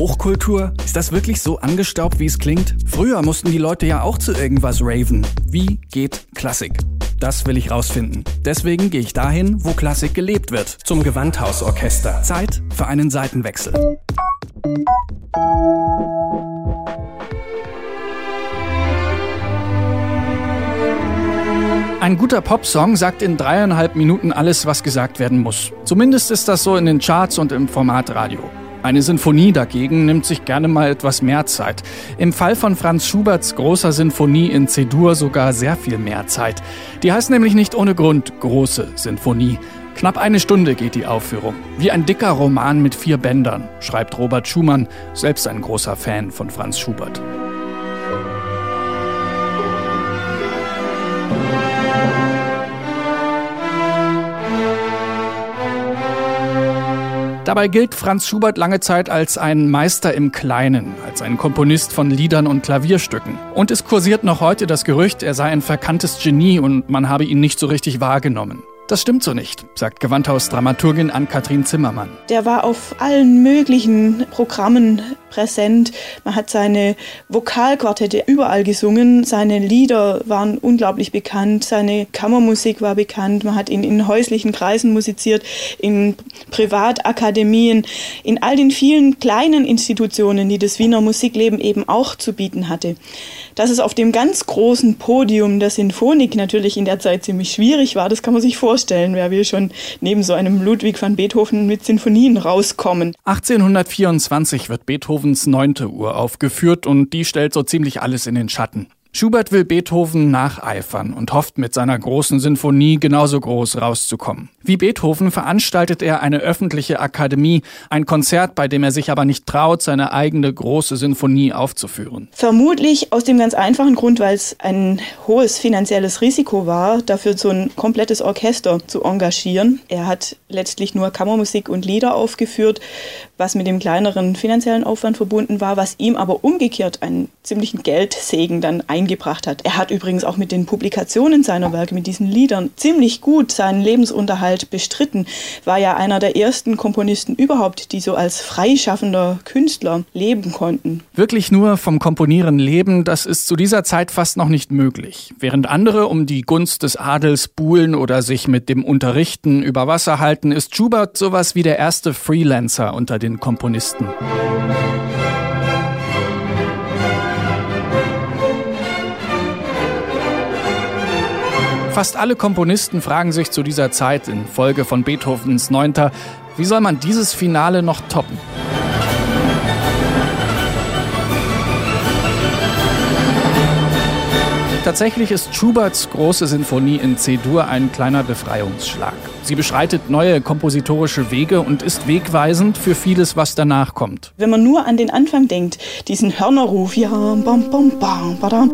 Hochkultur? Ist das wirklich so angestaubt, wie es klingt? Früher mussten die Leute ja auch zu irgendwas raven. Wie geht Klassik? Das will ich rausfinden. Deswegen gehe ich dahin, wo Klassik gelebt wird. Zum Gewandhausorchester. Zeit für einen Seitenwechsel. Ein guter Popsong sagt in dreieinhalb Minuten alles, was gesagt werden muss. Zumindest ist das so in den Charts und im Formatradio. Eine Sinfonie dagegen nimmt sich gerne mal etwas mehr Zeit. Im Fall von Franz Schuberts großer Sinfonie in C-Dur sogar sehr viel mehr Zeit. Die heißt nämlich nicht ohne Grund große Sinfonie. Knapp eine Stunde geht die Aufführung. Wie ein dicker Roman mit vier Bändern, schreibt Robert Schumann, selbst ein großer Fan von Franz Schubert. Dabei gilt Franz Schubert lange Zeit als ein Meister im Kleinen, als ein Komponist von Liedern und Klavierstücken. Und es kursiert noch heute das Gerücht, er sei ein verkanntes Genie und man habe ihn nicht so richtig wahrgenommen. Das stimmt so nicht, sagt Gewandhaus-Dramaturgin Ann-Kathrin Zimmermann. Der war auf allen möglichen Programmen präsent. Man hat seine Vokalquartette überall gesungen. Seine Lieder waren unglaublich bekannt. Seine Kammermusik war bekannt. Man hat ihn in häuslichen Kreisen musiziert, in Privatakademien, in all den vielen kleinen Institutionen, die das Wiener Musikleben eben auch zu bieten hatte. Dass es auf dem ganz großen Podium der Sinfonik natürlich in der Zeit ziemlich schwierig war, das kann man sich vorstellen wer will schon neben so einem Ludwig van Beethoven mit Sinfonien rauskommen. 1824 wird Beethovens neunte Uhr aufgeführt und die stellt so ziemlich alles in den Schatten. Schubert will Beethoven nacheifern und hofft mit seiner großen Sinfonie genauso groß rauszukommen. Wie Beethoven veranstaltet er eine öffentliche Akademie, ein Konzert, bei dem er sich aber nicht traut, seine eigene große Sinfonie aufzuführen. Vermutlich aus dem ganz einfachen Grund, weil es ein hohes finanzielles Risiko war, dafür so ein komplettes Orchester zu engagieren. Er hat letztlich nur Kammermusik und Lieder aufgeführt, was mit dem kleineren finanziellen Aufwand verbunden war, was ihm aber umgekehrt einen ziemlichen Geldsegen dann ein eingebracht hat. Er hat übrigens auch mit den Publikationen seiner Werke, mit diesen Liedern, ziemlich gut seinen Lebensunterhalt bestritten. War ja einer der ersten Komponisten überhaupt, die so als freischaffender Künstler leben konnten. Wirklich nur vom Komponieren leben, das ist zu dieser Zeit fast noch nicht möglich. Während andere um die Gunst des Adels buhlen oder sich mit dem Unterrichten über Wasser halten, ist Schubert sowas wie der erste Freelancer unter den Komponisten. Fast alle Komponisten fragen sich zu dieser Zeit in Folge von Beethovens Neunter, wie soll man dieses Finale noch toppen? Tatsächlich ist Schuberts große Sinfonie in C-Dur ein kleiner Befreiungsschlag. Sie beschreitet neue kompositorische Wege und ist wegweisend für vieles, was danach kommt. Wenn man nur an den Anfang denkt, diesen Hörnerruf, ja, bam, bam, bam, badam,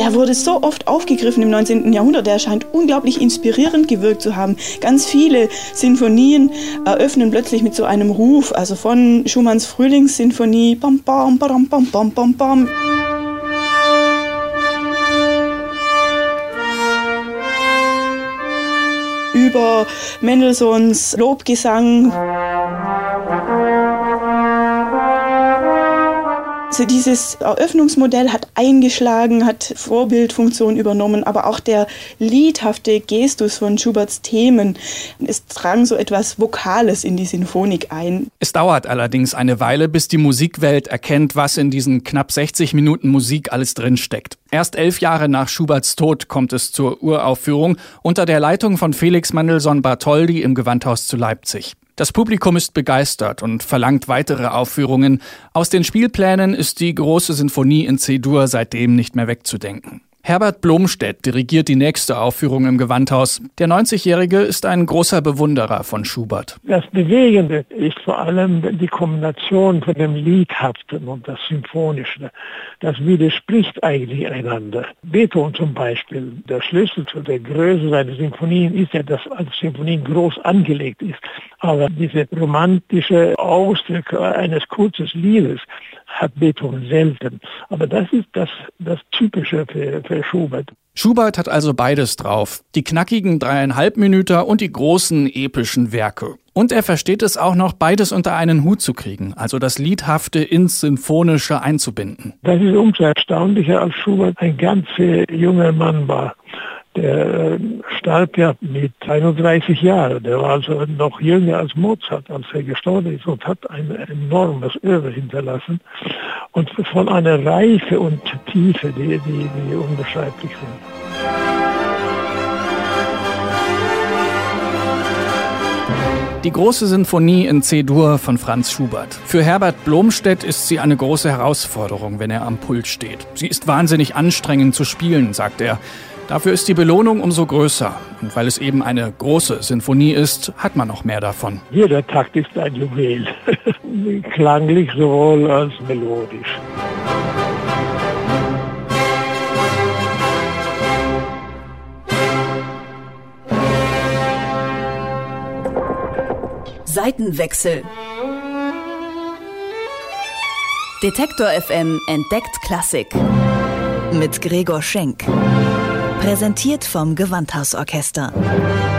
der wurde so oft aufgegriffen im 19. Jahrhundert. Der scheint unglaublich inspirierend gewirkt zu haben. Ganz viele Sinfonien eröffnen plötzlich mit so einem Ruf, also von Schumanns Frühlingssinfonie, bam, bam, bam, bam, bam, bam, bam. über Mendelssohns Lobgesang. Also dieses Eröffnungsmodell hat eingeschlagen, hat Vorbildfunktion übernommen, aber auch der liedhafte Gestus von Schuberts Themen, es drang so etwas Vokales in die Sinfonik ein. Es dauert allerdings eine Weile, bis die Musikwelt erkennt, was in diesen knapp 60 Minuten Musik alles drinsteckt. Erst elf Jahre nach Schuberts Tod kommt es zur Uraufführung unter der Leitung von Felix Mendelssohn Bartholdy im Gewandhaus zu Leipzig. Das Publikum ist begeistert und verlangt weitere Aufführungen. Aus den Spielplänen ist die große Sinfonie in C-Dur seitdem nicht mehr wegzudenken. Herbert Blomstedt dirigiert die nächste Aufführung im Gewandhaus. Der 90-Jährige ist ein großer Bewunderer von Schubert. Das Bewegende ist vor allem die Kombination von dem Liedhaften und das Symphonische. Das widerspricht eigentlich einander. Beethoven zum Beispiel, der Schlüssel zu der Größe seiner Symphonien ist ja, dass als Symphonien groß angelegt ist. Aber diese romantische Ausdruck eines kurzen Liedes hat Beethoven selten. Aber das ist das, das Typische für, für Schubert. Schubert hat also beides drauf. Die knackigen dreieinhalb Minuten und die großen epischen Werke. Und er versteht es auch noch, beides unter einen Hut zu kriegen, also das Liedhafte ins Sinfonische einzubinden. Das ist umso erstaunlicher, als Schubert ein ganz junger Mann war. Der äh, starb ja mit 31 Jahren. Der war also noch jünger als Mozart, als er gestorben ist und hat ein enormes Öre hinterlassen und von einer Reife und Tiefe, die, die, die unbeschreiblich sind. Die große Sinfonie in C-Dur von Franz Schubert. Für Herbert Blomstedt ist sie eine große Herausforderung, wenn er am Pult steht. Sie ist wahnsinnig anstrengend zu spielen, sagt er. Dafür ist die Belohnung umso größer. Und weil es eben eine große Sinfonie ist, hat man noch mehr davon. Jeder Takt ist ein Juwel. Klanglich sowohl als melodisch. Seitenwechsel. Detektor FM entdeckt Klassik. Mit Gregor Schenk. Präsentiert vom Gewandhausorchester.